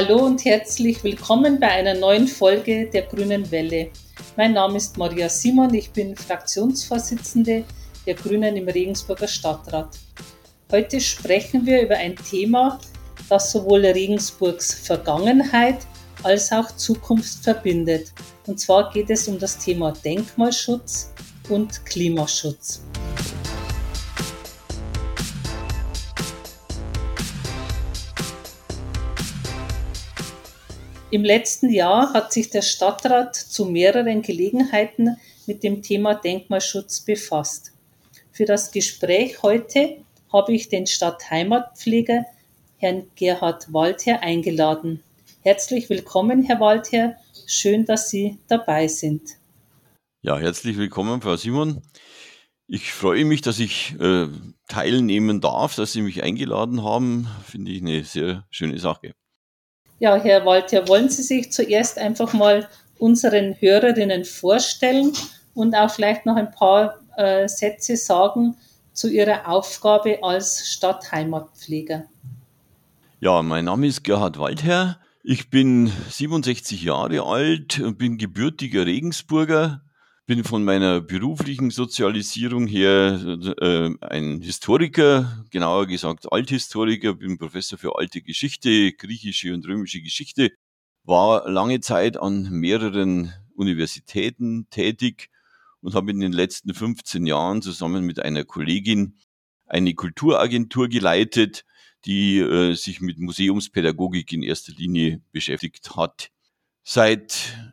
Hallo und herzlich willkommen bei einer neuen Folge der Grünen Welle. Mein Name ist Maria Simon, ich bin Fraktionsvorsitzende der Grünen im Regensburger Stadtrat. Heute sprechen wir über ein Thema, das sowohl Regensburgs Vergangenheit als auch Zukunft verbindet. Und zwar geht es um das Thema Denkmalschutz und Klimaschutz. Im letzten Jahr hat sich der Stadtrat zu mehreren Gelegenheiten mit dem Thema Denkmalschutz befasst. Für das Gespräch heute habe ich den Stadtheimatpfleger Herrn Gerhard Waldherr eingeladen. Herzlich willkommen, Herr Waldherr. Schön, dass Sie dabei sind. Ja, herzlich willkommen, Frau Simon. Ich freue mich, dass ich äh, teilnehmen darf, dass Sie mich eingeladen haben. Finde ich eine sehr schöne Sache. Ja, Herr Walter, wollen Sie sich zuerst einfach mal unseren Hörerinnen vorstellen und auch vielleicht noch ein paar äh, Sätze sagen zu Ihrer Aufgabe als Stadtheimatpfleger? Ja, mein Name ist Gerhard Waldherr. Ich bin 67 Jahre alt und bin gebürtiger Regensburger, bin von meiner beruflichen Sozialisierung her äh, ein Historiker, genauer gesagt Althistoriker, bin Professor für alte Geschichte, griechische und römische Geschichte, war lange Zeit an mehreren Universitäten tätig und habe in den letzten 15 Jahren zusammen mit einer Kollegin eine Kulturagentur geleitet, die äh, sich mit Museumspädagogik in erster Linie beschäftigt hat. Seit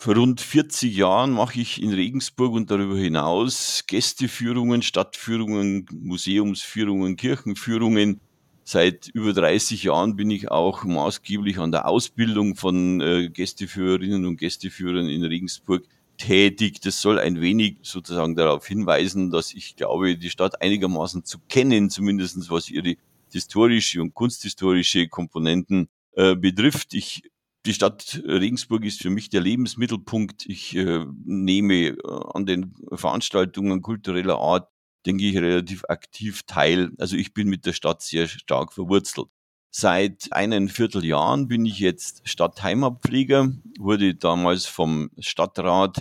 vor rund 40 Jahren mache ich in Regensburg und darüber hinaus Gästeführungen, Stadtführungen, Museumsführungen, Kirchenführungen. Seit über 30 Jahren bin ich auch maßgeblich an der Ausbildung von äh, Gästeführerinnen und Gästeführern in Regensburg tätig. Das soll ein wenig sozusagen darauf hinweisen, dass ich glaube, die Stadt einigermaßen zu kennen, zumindestens was ihre historische und kunsthistorische Komponenten äh, betrifft. Ich die Stadt Regensburg ist für mich der Lebensmittelpunkt. Ich äh, nehme äh, an den Veranstaltungen kultureller Art, denke ich, relativ aktiv teil. Also ich bin mit der Stadt sehr stark verwurzelt. Seit einen Vierteljahren bin ich jetzt Stadtheimatpfleger, wurde damals vom Stadtrat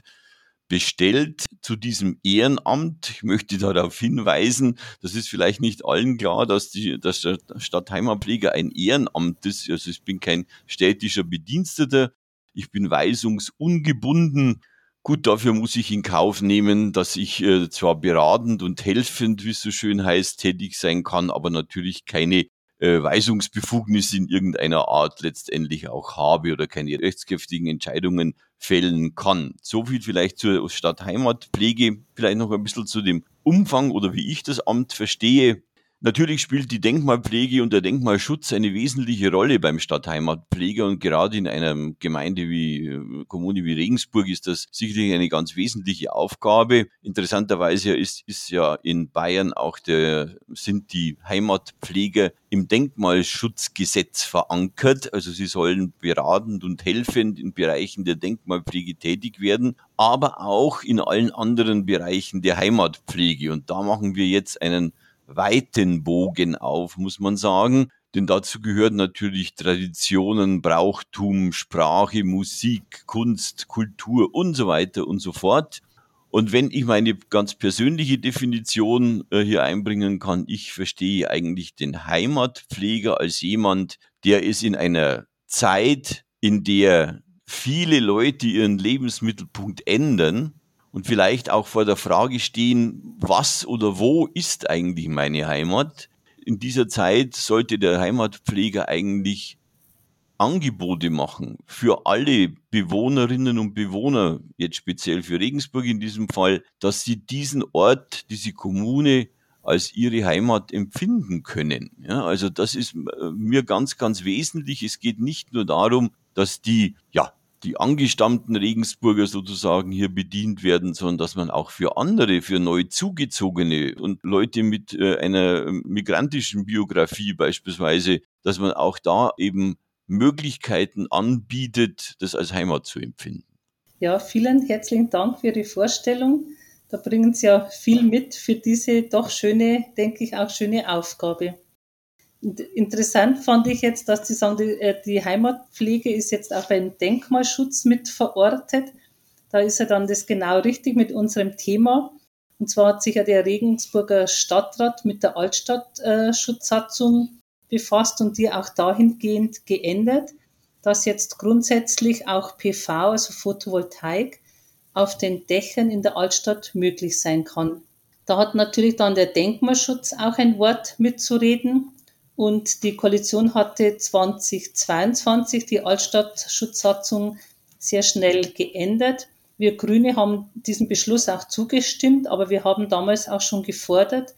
bestellt zu diesem Ehrenamt. Ich möchte darauf hinweisen, das ist vielleicht nicht allen klar, dass, die, dass der Stadtheimatpfleger ein Ehrenamt ist. Also ich bin kein städtischer Bediensteter, ich bin weisungsungebunden. Gut, dafür muss ich in Kauf nehmen, dass ich äh, zwar beratend und helfend, wie es so schön heißt, tätig sein kann, aber natürlich keine äh, Weisungsbefugnis in irgendeiner Art letztendlich auch habe oder keine rechtskräftigen Entscheidungen fällen kann. So viel vielleicht zur Stadtheimatpflege, vielleicht noch ein bisschen zu dem Umfang oder wie ich das Amt verstehe. Natürlich spielt die Denkmalpflege und der Denkmalschutz eine wesentliche Rolle beim Stadtheimatpfleger und gerade in einer Gemeinde wie äh, Kommune wie Regensburg ist das sicherlich eine ganz wesentliche Aufgabe. Interessanterweise ist, ist ja in Bayern auch der, sind die Heimatpfleger im Denkmalschutzgesetz verankert. Also sie sollen beratend und helfend in Bereichen der Denkmalpflege tätig werden, aber auch in allen anderen Bereichen der Heimatpflege. Und da machen wir jetzt einen weiten Bogen auf, muss man sagen. Denn dazu gehört natürlich Traditionen, Brauchtum, Sprache, Musik, Kunst, Kultur und so weiter und so fort. Und wenn ich meine ganz persönliche Definition äh, hier einbringen kann, ich verstehe eigentlich den Heimatpfleger als jemand, der ist in einer Zeit, in der viele Leute ihren Lebensmittelpunkt ändern, und vielleicht auch vor der Frage stehen, was oder wo ist eigentlich meine Heimat? In dieser Zeit sollte der Heimatpfleger eigentlich Angebote machen für alle Bewohnerinnen und Bewohner, jetzt speziell für Regensburg in diesem Fall, dass sie diesen Ort, diese Kommune als ihre Heimat empfinden können. Ja, also das ist äh, mir ganz, ganz wesentlich. Es geht nicht nur darum, dass die, ja, die angestammten Regensburger sozusagen hier bedient werden, sondern dass man auch für andere, für neu zugezogene und Leute mit äh, einer migrantischen Biografie beispielsweise, dass man auch da eben Möglichkeiten anbietet, das als Heimat zu empfinden. Ja, vielen herzlichen Dank für Ihre Vorstellung. Da bringen Sie ja viel mit für diese doch schöne, denke ich, auch schöne Aufgabe. Interessant fand ich jetzt, dass die sagen, die, äh, die Heimatpflege ist jetzt auch beim Denkmalschutz mit verortet. Da ist ja dann das genau richtig mit unserem Thema. Und zwar hat sich ja der Regensburger Stadtrat mit der Altstadtschutzsatzung äh, befasst und die auch dahingehend geändert, dass jetzt grundsätzlich auch PV, also Photovoltaik, auf den Dächern in der Altstadt möglich sein kann. Da hat natürlich dann der Denkmalschutz auch ein Wort mitzureden. Und die Koalition hatte 2022 die Altstadtschutzsatzung sehr schnell geändert. Wir Grüne haben diesem Beschluss auch zugestimmt, aber wir haben damals auch schon gefordert,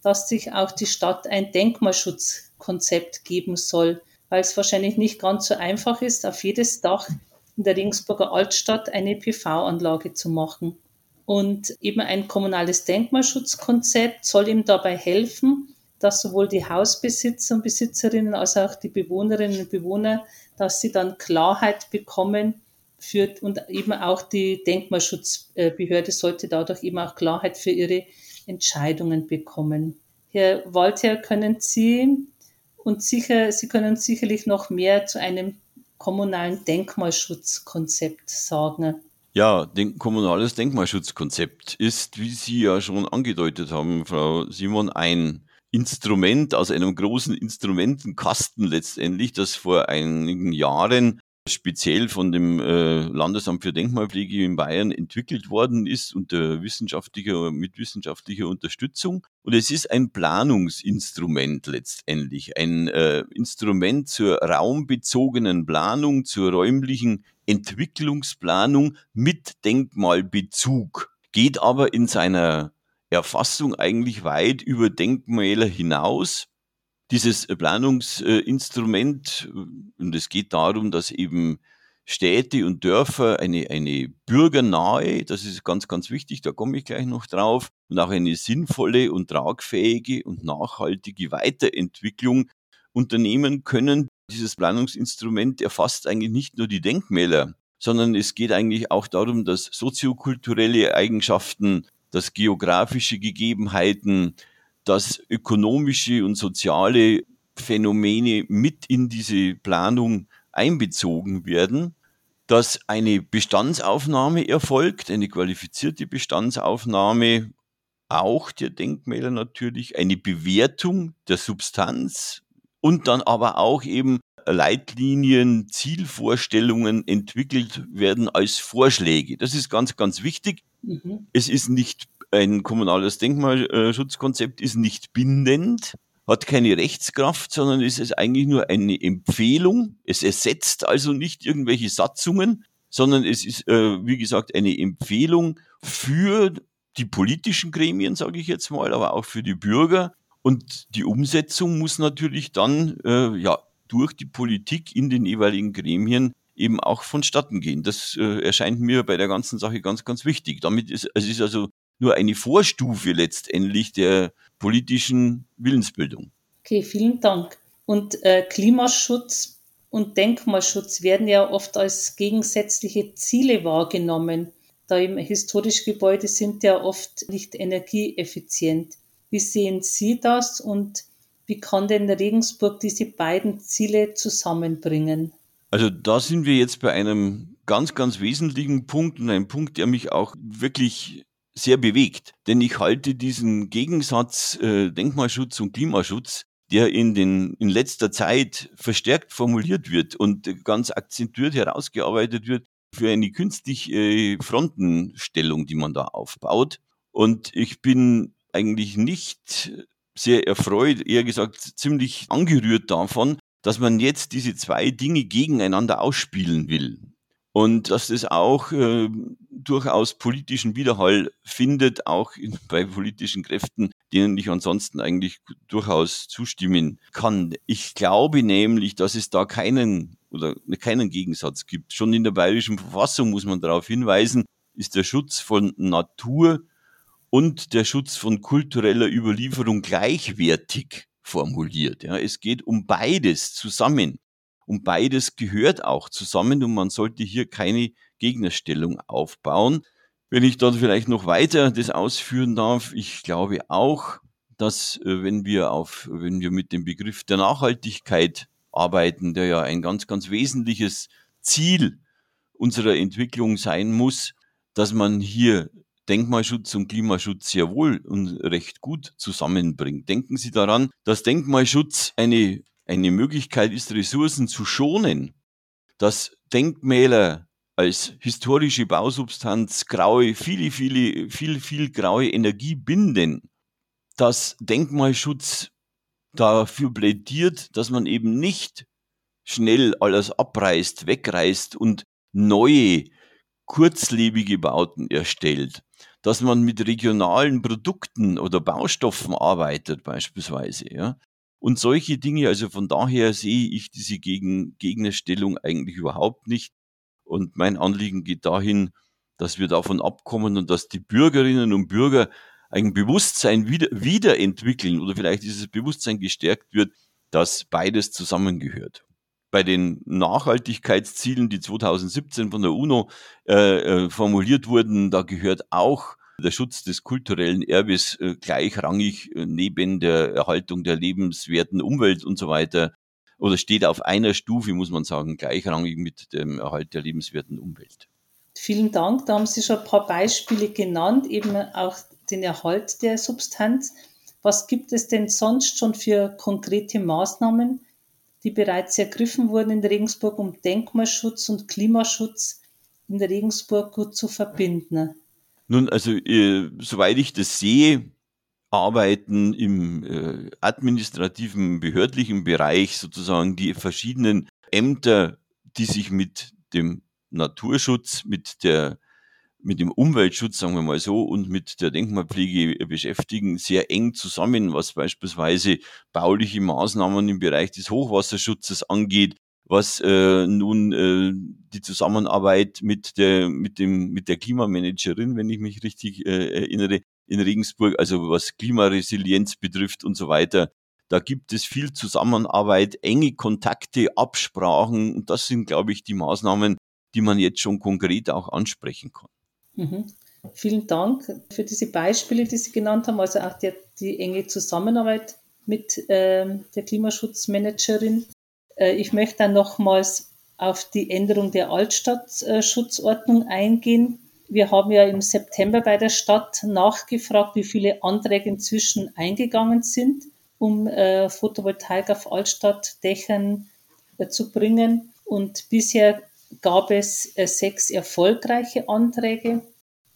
dass sich auch die Stadt ein Denkmalschutzkonzept geben soll, weil es wahrscheinlich nicht ganz so einfach ist, auf jedes Dach in der Regensburger Altstadt eine PV-Anlage zu machen. Und eben ein kommunales Denkmalschutzkonzept soll ihm dabei helfen, dass sowohl die Hausbesitzer und Besitzerinnen als auch die Bewohnerinnen und Bewohner, dass sie dann Klarheit bekommen für, und eben auch die Denkmalschutzbehörde sollte dadurch eben auch Klarheit für ihre Entscheidungen bekommen. Herr Walter, können Sie und sicher, Sie können sicherlich noch mehr zu einem kommunalen Denkmalschutzkonzept sagen. Ja, den kommunales Denkmalschutzkonzept ist, wie Sie ja schon angedeutet haben, Frau Simon, ein Instrument aus einem großen Instrumentenkasten letztendlich, das vor einigen Jahren speziell von dem äh, Landesamt für Denkmalpflege in Bayern entwickelt worden ist unter wissenschaftlicher, mit wissenschaftlicher Unterstützung. Und es ist ein Planungsinstrument letztendlich, ein äh, Instrument zur raumbezogenen Planung, zur räumlichen Entwicklungsplanung mit Denkmalbezug, geht aber in seiner Erfassung eigentlich weit über Denkmäler hinaus. Dieses Planungsinstrument, und es geht darum, dass eben Städte und Dörfer eine, eine bürgernahe, das ist ganz, ganz wichtig, da komme ich gleich noch drauf, und auch eine sinnvolle und tragfähige und nachhaltige Weiterentwicklung unternehmen können. Dieses Planungsinstrument erfasst eigentlich nicht nur die Denkmäler, sondern es geht eigentlich auch darum, dass soziokulturelle Eigenschaften dass geografische Gegebenheiten, dass ökonomische und soziale Phänomene mit in diese Planung einbezogen werden, dass eine Bestandsaufnahme erfolgt, eine qualifizierte Bestandsaufnahme auch der Denkmäler natürlich, eine Bewertung der Substanz und dann aber auch eben Leitlinien, Zielvorstellungen entwickelt werden als Vorschläge. Das ist ganz, ganz wichtig. Mhm. Es ist nicht ein kommunales Denkmalschutzkonzept, ist nicht bindend, hat keine Rechtskraft, sondern es ist eigentlich nur eine Empfehlung. Es ersetzt also nicht irgendwelche Satzungen, sondern es ist, äh, wie gesagt, eine Empfehlung für die politischen Gremien, sage ich jetzt mal, aber auch für die Bürger. Und die Umsetzung muss natürlich dann äh, ja durch die Politik in den jeweiligen Gremien eben auch vonstatten gehen. Das äh, erscheint mir bei der ganzen Sache ganz, ganz wichtig. Damit ist es ist also nur eine Vorstufe letztendlich der politischen Willensbildung. Okay, vielen Dank. Und äh, Klimaschutz und Denkmalschutz werden ja oft als gegensätzliche Ziele wahrgenommen, da eben historische Gebäude sind ja oft nicht energieeffizient. Wie sehen Sie das und wie kann denn Regensburg diese beiden Ziele zusammenbringen? Also da sind wir jetzt bei einem ganz, ganz wesentlichen Punkt und ein Punkt, der mich auch wirklich sehr bewegt. Denn ich halte diesen Gegensatz äh, Denkmalschutz und Klimaschutz, der in, den, in letzter Zeit verstärkt formuliert wird und ganz akzentuiert herausgearbeitet wird, für eine künstliche äh, Frontenstellung, die man da aufbaut. Und ich bin eigentlich nicht sehr erfreut, eher gesagt ziemlich angerührt davon, dass man jetzt diese zwei Dinge gegeneinander ausspielen will. Und dass das auch äh, durchaus politischen Widerhall findet, auch in, bei politischen Kräften, denen ich ansonsten eigentlich durchaus zustimmen kann. Ich glaube nämlich, dass es da keinen oder keinen Gegensatz gibt. Schon in der bayerischen Verfassung muss man darauf hinweisen, ist der Schutz von Natur und der Schutz von kultureller Überlieferung gleichwertig formuliert. Ja, es geht um beides zusammen. Und beides gehört auch zusammen und man sollte hier keine Gegnerstellung aufbauen. Wenn ich dort vielleicht noch weiter das ausführen darf, ich glaube auch, dass äh, wenn wir auf, wenn wir mit dem Begriff der Nachhaltigkeit arbeiten, der ja ein ganz, ganz wesentliches Ziel unserer Entwicklung sein muss, dass man hier Denkmalschutz und Klimaschutz sehr wohl und recht gut zusammenbringt. Denken Sie daran, dass Denkmalschutz eine, eine Möglichkeit ist, Ressourcen zu schonen, dass Denkmäler als historische Bausubstanz graue, viele, viele, viel, viel graue Energie binden, dass Denkmalschutz dafür plädiert, dass man eben nicht schnell alles abreißt, wegreißt und neue, kurzlebige Bauten erstellt, dass man mit regionalen Produkten oder Baustoffen arbeitet beispielsweise, ja. Und solche Dinge, also von daher sehe ich diese Gegen Gegnerstellung eigentlich überhaupt nicht. Und mein Anliegen geht dahin, dass wir davon abkommen und dass die Bürgerinnen und Bürger ein Bewusstsein wieder, wiederentwickeln oder vielleicht dieses Bewusstsein gestärkt wird, dass beides zusammengehört bei den Nachhaltigkeitszielen, die 2017 von der UNO äh, äh, formuliert wurden, da gehört auch der Schutz des kulturellen Erbes äh, gleichrangig äh, neben der Erhaltung der lebenswerten Umwelt und so weiter oder steht auf einer Stufe, muss man sagen, gleichrangig mit dem Erhalt der lebenswerten Umwelt. Vielen Dank. Da haben Sie schon ein paar Beispiele genannt, eben auch den Erhalt der Substanz. Was gibt es denn sonst schon für konkrete Maßnahmen, die bereits ergriffen wurden in Regensburg, um Denkmalschutz und Klimaschutz in Regensburg gut zu verbinden? Nun, also äh, soweit ich das sehe, arbeiten im äh, administrativen, behördlichen Bereich sozusagen die verschiedenen Ämter, die sich mit dem Naturschutz, mit der mit dem Umweltschutz, sagen wir mal so, und mit der Denkmalpflege beschäftigen, sehr eng zusammen, was beispielsweise bauliche Maßnahmen im Bereich des Hochwasserschutzes angeht, was äh, nun äh, die Zusammenarbeit mit der, mit dem, mit der Klimamanagerin, wenn ich mich richtig äh, erinnere, in Regensburg, also was Klimaresilienz betrifft und so weiter. Da gibt es viel Zusammenarbeit, enge Kontakte, Absprachen und das sind, glaube ich, die Maßnahmen, die man jetzt schon konkret auch ansprechen kann. Mhm. Vielen Dank für diese Beispiele, die Sie genannt haben, also auch die, die enge Zusammenarbeit mit äh, der Klimaschutzmanagerin. Äh, ich möchte dann nochmals auf die Änderung der Altstadtschutzordnung eingehen. Wir haben ja im September bei der Stadt nachgefragt, wie viele Anträge inzwischen eingegangen sind, um äh, Photovoltaik auf Altstadtdächern äh, zu bringen. Und bisher gab es äh, sechs erfolgreiche Anträge.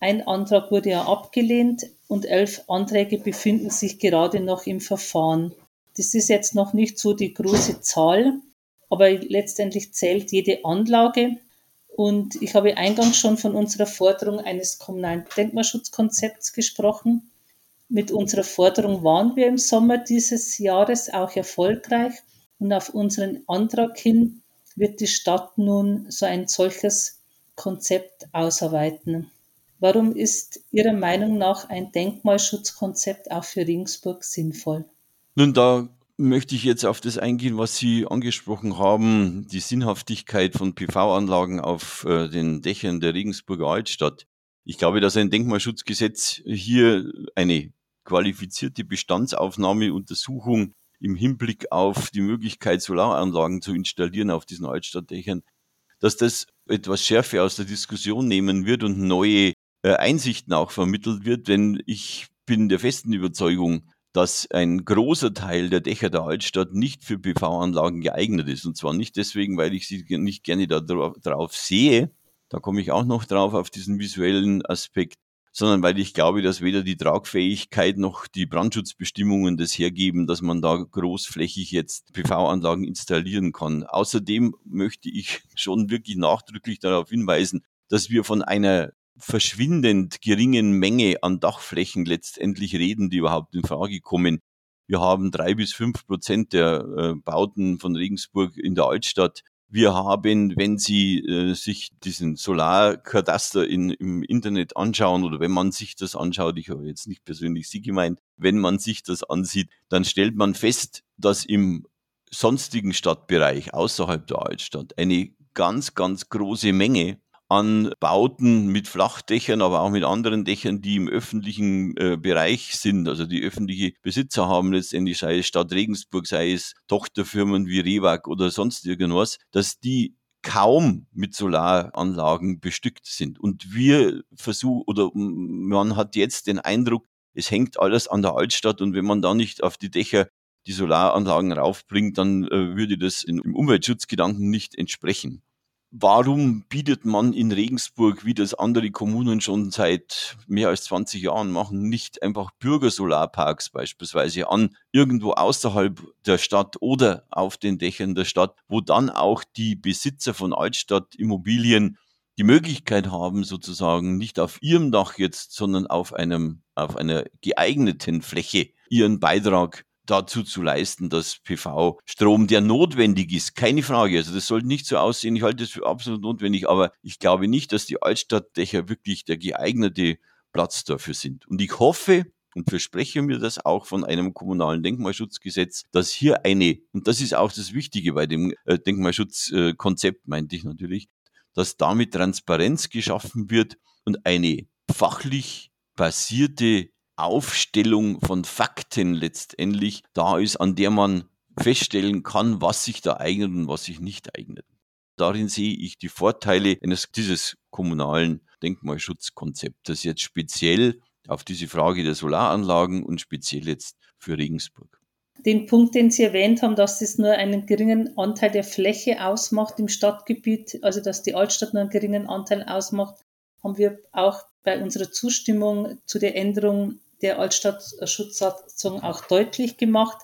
Ein Antrag wurde ja abgelehnt und elf Anträge befinden sich gerade noch im Verfahren. Das ist jetzt noch nicht so die große Zahl, aber letztendlich zählt jede Anlage. Und ich habe eingangs schon von unserer Forderung eines kommunalen Denkmalschutzkonzepts gesprochen. Mit unserer Forderung waren wir im Sommer dieses Jahres auch erfolgreich und auf unseren Antrag hin wird die Stadt nun so ein solches Konzept ausarbeiten. Warum ist Ihrer Meinung nach ein Denkmalschutzkonzept auch für Regensburg sinnvoll? Nun, da möchte ich jetzt auf das eingehen, was Sie angesprochen haben, die Sinnhaftigkeit von PV-Anlagen auf äh, den Dächern der Regensburger Altstadt. Ich glaube, dass ein Denkmalschutzgesetz hier eine qualifizierte Bestandsaufnahme, Untersuchung im Hinblick auf die Möglichkeit, Solaranlagen zu installieren auf diesen Altstadtdächern, dass das etwas Schärfe aus der Diskussion nehmen wird und neue Einsichten auch vermittelt wird, denn ich bin der festen Überzeugung, dass ein großer Teil der Dächer der Altstadt nicht für PV-Anlagen geeignet ist. Und zwar nicht deswegen, weil ich sie nicht gerne da drauf sehe, da komme ich auch noch drauf auf diesen visuellen Aspekt, sondern weil ich glaube, dass weder die Tragfähigkeit noch die Brandschutzbestimmungen das hergeben, dass man da großflächig jetzt PV-Anlagen installieren kann. Außerdem möchte ich schon wirklich nachdrücklich darauf hinweisen, dass wir von einer verschwindend geringen Menge an Dachflächen letztendlich reden, die überhaupt in Frage kommen. Wir haben drei bis fünf Prozent der äh, Bauten von Regensburg in der Altstadt wir haben, wenn Sie äh, sich diesen Solarkadaster in, im Internet anschauen oder wenn man sich das anschaut, ich habe jetzt nicht persönlich Sie gemeint, wenn man sich das ansieht, dann stellt man fest, dass im sonstigen Stadtbereich außerhalb der Altstadt eine ganz, ganz große Menge an Bauten mit Flachdächern, aber auch mit anderen Dächern, die im öffentlichen äh, Bereich sind, also die öffentliche Besitzer haben letztendlich, sei es Stadt Regensburg, sei es Tochterfirmen wie Rewag oder sonst irgendwas, dass die kaum mit Solaranlagen bestückt sind. Und wir versuchen, oder man hat jetzt den Eindruck, es hängt alles an der Altstadt und wenn man da nicht auf die Dächer die Solaranlagen raufbringt, dann äh, würde das im Umweltschutzgedanken nicht entsprechen. Warum bietet man in Regensburg, wie das andere Kommunen schon seit mehr als 20 Jahren machen, nicht einfach Bürgersolarparks beispielsweise an, irgendwo außerhalb der Stadt oder auf den Dächern der Stadt, wo dann auch die Besitzer von Altstadtimmobilien die Möglichkeit haben, sozusagen nicht auf ihrem Dach jetzt, sondern auf einem, auf einer geeigneten Fläche ihren Beitrag dazu zu leisten, dass PV-Strom, der notwendig ist, keine Frage. Also das sollte nicht so aussehen. Ich halte es für absolut notwendig, aber ich glaube nicht, dass die Altstadtdächer wirklich der geeignete Platz dafür sind. Und ich hoffe, und verspreche mir das auch von einem kommunalen Denkmalschutzgesetz, dass hier eine, und das ist auch das Wichtige bei dem äh, Denkmalschutzkonzept, meinte ich natürlich, dass damit Transparenz geschaffen wird und eine fachlich basierte Aufstellung von Fakten letztendlich da ist, an der man feststellen kann, was sich da eignet und was sich nicht eignet. Darin sehe ich die Vorteile eines dieses kommunalen Denkmalschutzkonzeptes jetzt speziell auf diese Frage der Solaranlagen und speziell jetzt für Regensburg. Den Punkt, den Sie erwähnt haben, dass es nur einen geringen Anteil der Fläche ausmacht im Stadtgebiet, also dass die Altstadt nur einen geringen Anteil ausmacht, haben wir auch bei unserer Zustimmung zu der Änderung der Altstadtschutzsatzung auch deutlich gemacht.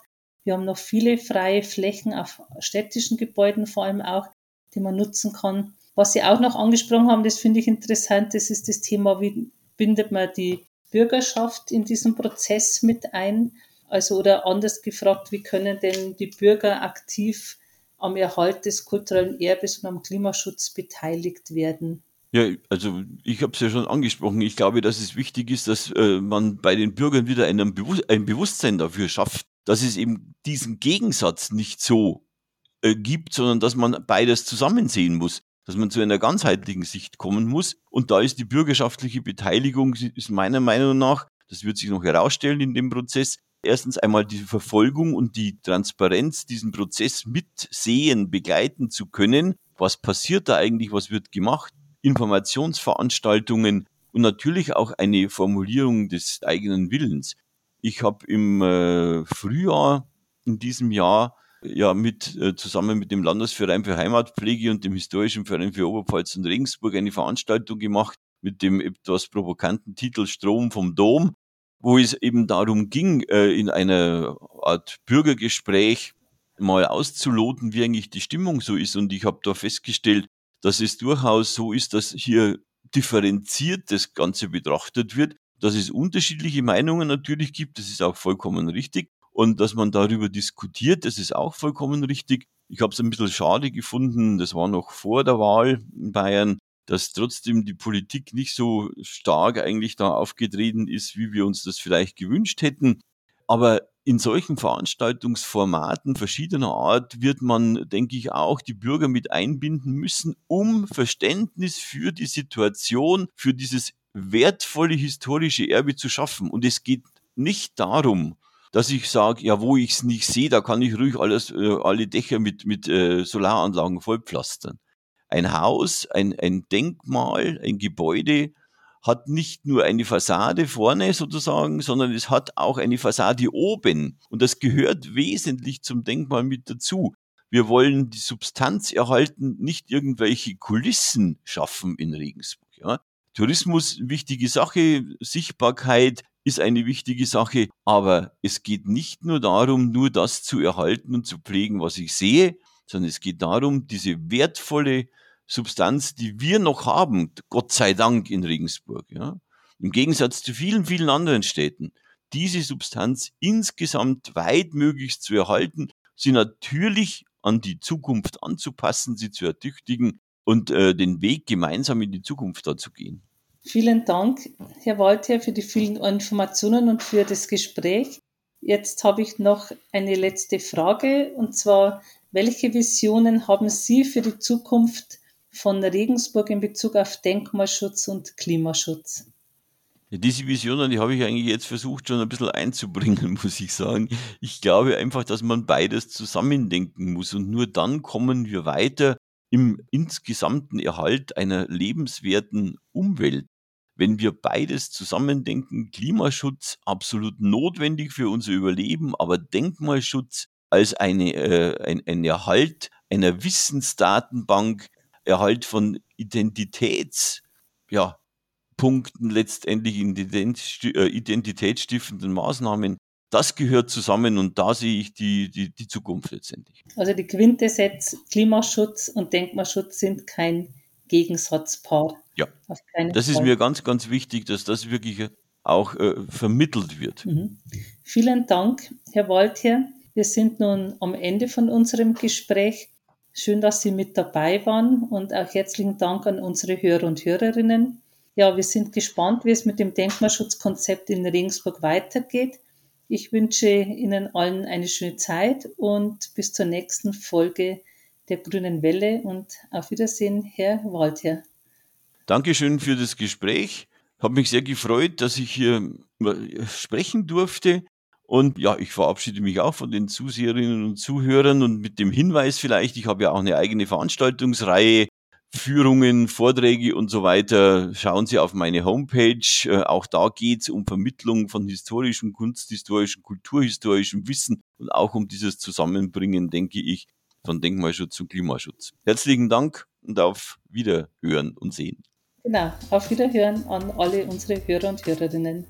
Wir haben noch viele freie Flächen auf städtischen Gebäuden vor allem auch, die man nutzen kann. Was Sie auch noch angesprochen haben, das finde ich interessant, das ist das Thema, wie bindet man die Bürgerschaft in diesen Prozess mit ein? Also oder anders gefragt, wie können denn die Bürger aktiv am Erhalt des kulturellen Erbes und am Klimaschutz beteiligt werden? Ja, also ich habe es ja schon angesprochen. Ich glaube, dass es wichtig ist, dass äh, man bei den Bürgern wieder einen Bewusst ein Bewusstsein dafür schafft, dass es eben diesen Gegensatz nicht so äh, gibt, sondern dass man beides zusammen sehen muss, dass man zu einer ganzheitlichen Sicht kommen muss. Und da ist die bürgerschaftliche Beteiligung, ist meiner Meinung nach, das wird sich noch herausstellen in dem Prozess, erstens einmal die Verfolgung und die Transparenz, diesen Prozess mitsehen, begleiten zu können. Was passiert da eigentlich? Was wird gemacht? Informationsveranstaltungen und natürlich auch eine Formulierung des eigenen Willens. Ich habe im äh, Frühjahr in diesem Jahr ja mit äh, zusammen mit dem Landesverein für Heimatpflege und dem Historischen Verein für Oberpfalz und Regensburg eine Veranstaltung gemacht mit dem etwas provokanten Titel Strom vom Dom, wo es eben darum ging, äh, in einer Art Bürgergespräch mal auszuloten, wie eigentlich die Stimmung so ist. Und ich habe da festgestellt, dass es durchaus so ist, dass hier differenziert das Ganze betrachtet wird, dass es unterschiedliche Meinungen natürlich gibt, das ist auch vollkommen richtig. Und dass man darüber diskutiert, das ist auch vollkommen richtig. Ich habe es ein bisschen schade gefunden, das war noch vor der Wahl in Bayern, dass trotzdem die Politik nicht so stark eigentlich da aufgetreten ist, wie wir uns das vielleicht gewünscht hätten. Aber in solchen Veranstaltungsformaten verschiedener Art wird man, denke ich, auch die Bürger mit einbinden müssen, um Verständnis für die Situation, für dieses wertvolle historische Erbe zu schaffen. Und es geht nicht darum, dass ich sage, ja, wo ich es nicht sehe, da kann ich ruhig alles, äh, alle Dächer mit, mit äh, Solaranlagen vollpflastern. Ein Haus, ein, ein Denkmal, ein Gebäude hat nicht nur eine Fassade vorne sozusagen, sondern es hat auch eine Fassade oben. Und das gehört wesentlich zum Denkmal mit dazu. Wir wollen die Substanz erhalten, nicht irgendwelche Kulissen schaffen in Regensburg. Ja. Tourismus, wichtige Sache, Sichtbarkeit ist eine wichtige Sache, aber es geht nicht nur darum, nur das zu erhalten und zu pflegen, was ich sehe, sondern es geht darum, diese wertvolle Substanz, die wir noch haben, Gott sei Dank in Regensburg, ja, im Gegensatz zu vielen, vielen anderen Städten, diese Substanz insgesamt weit möglichst zu erhalten, sie natürlich an die Zukunft anzupassen, sie zu ertüchtigen und äh, den Weg gemeinsam in die Zukunft da zu gehen. Vielen Dank, Herr Walter, für die vielen Informationen und für das Gespräch. Jetzt habe ich noch eine letzte Frage und zwar, welche Visionen haben Sie für die Zukunft von Regensburg in Bezug auf Denkmalschutz und Klimaschutz? Diese Visionen, die habe ich eigentlich jetzt versucht schon ein bisschen einzubringen, muss ich sagen. Ich glaube einfach, dass man beides zusammendenken muss und nur dann kommen wir weiter im insgesamten Erhalt einer lebenswerten Umwelt. Wenn wir beides zusammendenken, Klimaschutz absolut notwendig für unser Überleben, aber Denkmalschutz als eine, äh, ein, ein Erhalt einer Wissensdatenbank, Erhalt von Identitäts, ja, Punkten letztendlich äh, identitätsstiftenden Maßnahmen. Das gehört zusammen und da sehe ich die, die, die Zukunft letztendlich. Also die Quintessenz Klimaschutz und Denkmalschutz sind kein Gegensatzpaar. Ja, das ist Fall. mir ganz, ganz wichtig, dass das wirklich auch äh, vermittelt wird. Mhm. Vielen Dank, Herr Waldherr. Wir sind nun am Ende von unserem Gespräch. Schön, dass Sie mit dabei waren und auch herzlichen Dank an unsere Hörer und Hörerinnen. Ja, wir sind gespannt, wie es mit dem Denkmalschutzkonzept in Regensburg weitergeht. Ich wünsche Ihnen allen eine schöne Zeit und bis zur nächsten Folge der Grünen Welle und auf Wiedersehen, Herr Waldherr. Dankeschön für das Gespräch. Habe mich sehr gefreut, dass ich hier sprechen durfte. Und ja, ich verabschiede mich auch von den Zuseherinnen und Zuhörern und mit dem Hinweis vielleicht, ich habe ja auch eine eigene Veranstaltungsreihe Führungen, Vorträge und so weiter, schauen Sie auf meine Homepage. Äh, auch da geht es um Vermittlung von historischem, kunsthistorischem, kulturhistorischem Wissen und auch um dieses Zusammenbringen, denke ich, von Denkmalschutz und Klimaschutz. Herzlichen Dank und auf Wiederhören und Sehen. Genau, auf Wiederhören an alle unsere Hörer und Hörerinnen.